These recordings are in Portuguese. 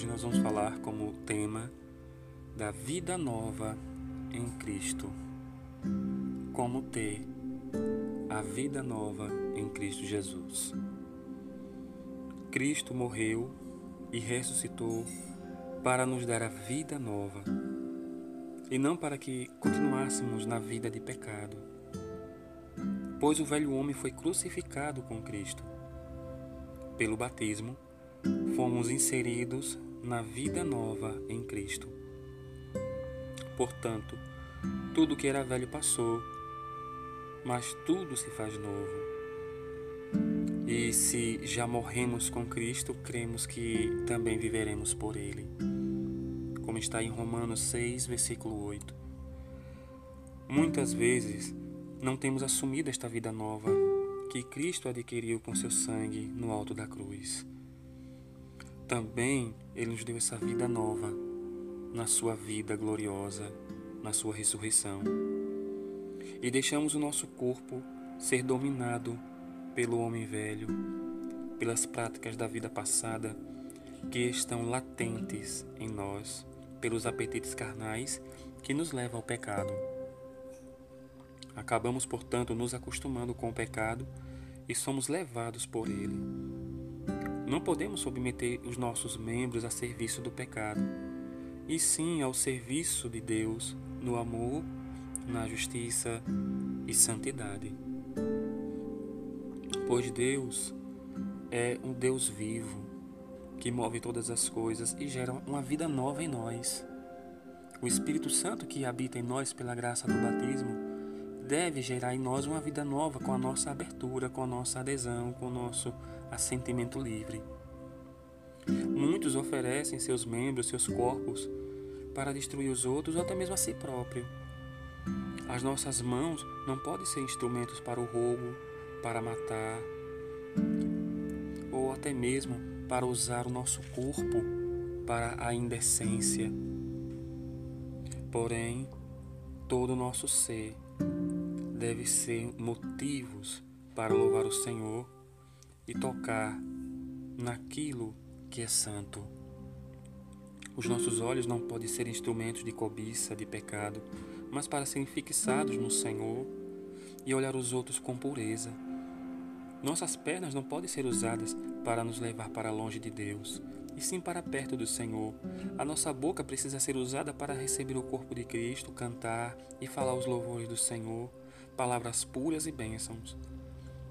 Hoje nós vamos falar como tema da vida nova em Cristo. Como ter a vida nova em Cristo Jesus. Cristo morreu e ressuscitou para nos dar a vida nova e não para que continuássemos na vida de pecado. Pois o velho homem foi crucificado com Cristo. Pelo batismo, fomos inseridos na vida nova em Cristo. Portanto, tudo que era velho passou, mas tudo se faz novo. E se já morremos com Cristo, cremos que também viveremos por Ele. Como está em Romanos 6, versículo 8. Muitas vezes não temos assumido esta vida nova que Cristo adquiriu com seu sangue no alto da cruz. Também Ele nos deu essa vida nova na sua vida gloriosa, na sua ressurreição. E deixamos o nosso corpo ser dominado pelo homem velho, pelas práticas da vida passada que estão latentes em nós, pelos apetites carnais que nos levam ao pecado. Acabamos, portanto, nos acostumando com o pecado e somos levados por ele. Não podemos submeter os nossos membros a serviço do pecado, e sim ao serviço de Deus no amor, na justiça e santidade. Pois Deus é um Deus vivo que move todas as coisas e gera uma vida nova em nós. O Espírito Santo que habita em nós pela graça do batismo deve gerar em nós uma vida nova com a nossa abertura, com a nossa adesão, com o nosso assentimento livre. Muitos oferecem seus membros, seus corpos, para destruir os outros ou até mesmo a si próprio. As nossas mãos não podem ser instrumentos para o roubo, para matar, ou até mesmo para usar o nosso corpo para a indecência. Porém, todo o nosso ser deve ser motivos para louvar o Senhor e tocar naquilo que é santo. Os nossos olhos não podem ser instrumentos de cobiça, de pecado, mas para serem fixados no Senhor e olhar os outros com pureza nossas pernas não podem ser usadas para nos levar para longe de Deus, e sim para perto do Senhor. A nossa boca precisa ser usada para receber o corpo de Cristo, cantar e falar os louvores do Senhor, palavras puras e bênçãos.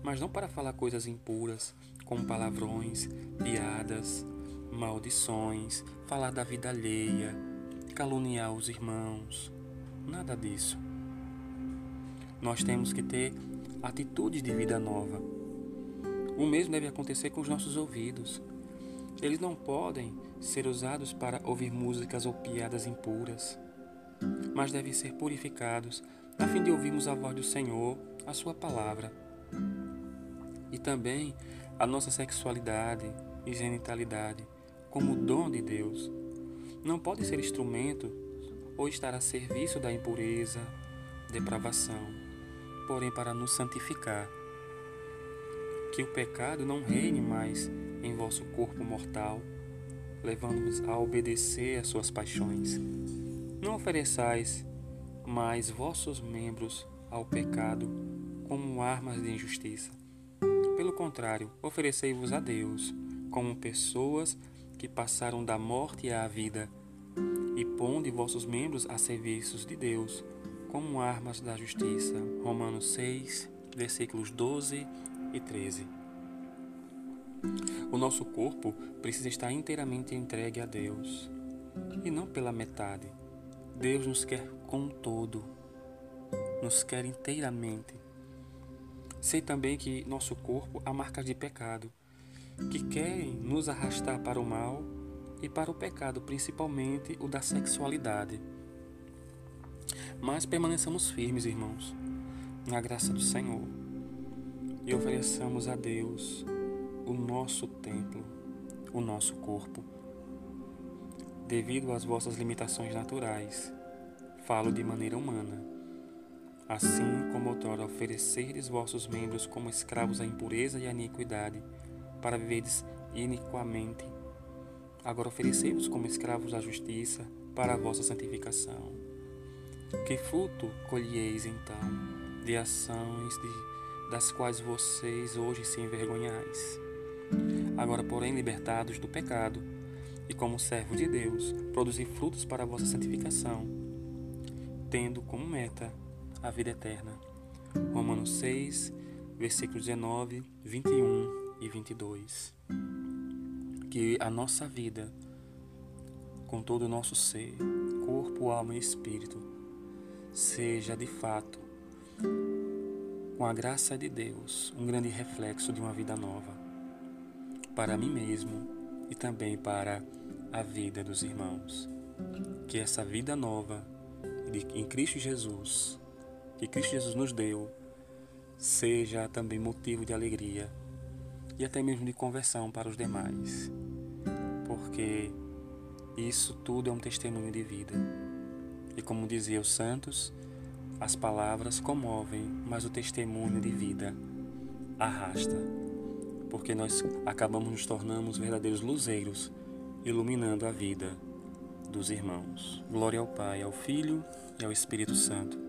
Mas não para falar coisas impuras, como palavrões, piadas, maldições, falar da vida alheia, caluniar os irmãos. Nada disso. Nós temos que ter atitudes de vida nova o mesmo deve acontecer com os nossos ouvidos. Eles não podem ser usados para ouvir músicas ou piadas impuras, mas devem ser purificados a fim de ouvirmos a voz do Senhor, a Sua palavra. E também a nossa sexualidade e genitalidade, como dom de Deus, não pode ser instrumento ou estar a serviço da impureza, depravação, porém para nos santificar que o pecado não reine mais em vosso corpo mortal, levando-vos a obedecer às suas paixões. Não ofereçais mais vossos membros ao pecado como armas de injustiça. Pelo contrário, oferecei-vos a Deus como pessoas que passaram da morte à vida, e ponde vossos membros a serviços de Deus como armas da justiça. Romanos 6, versículos 12 e 13. O nosso corpo precisa estar inteiramente entregue a Deus e não pela metade. Deus nos quer com todo, nos quer inteiramente. Sei também que nosso corpo há marcas de pecado que querem nos arrastar para o mal e para o pecado, principalmente o da sexualidade. Mas permaneçamos firmes, irmãos, na graça do Senhor e ofereçamos a Deus o nosso templo, o nosso corpo. Devido às vossas limitações naturais, falo de maneira humana. Assim como outrora oferecerdes vossos membros como escravos à impureza e à iniquidade, para viverdes iniquamente, Agora oferecei-vos como escravos da justiça para a vossa santificação. Que fruto colheis então de ações de, das quais vocês hoje se envergonhais? Agora, porém, libertados do pecado e como servos de Deus, produzir frutos para a vossa santificação, tendo como meta a vida eterna. Romanos 6, versículos 19, 21 e 22. Que a nossa vida, com todo o nosso ser, corpo, alma e espírito, seja de fato, com a graça de Deus, um grande reflexo de uma vida nova, para mim mesmo e também para a vida dos irmãos. Que essa vida nova em Cristo Jesus, que Cristo Jesus nos deu, seja também motivo de alegria e até mesmo de conversão para os demais, porque isso tudo é um testemunho de vida. E como dizia os santos, as palavras comovem, mas o testemunho de vida arrasta, porque nós acabamos nos tornando verdadeiros luzeiros, iluminando a vida dos irmãos. Glória ao Pai, ao Filho e ao Espírito Santo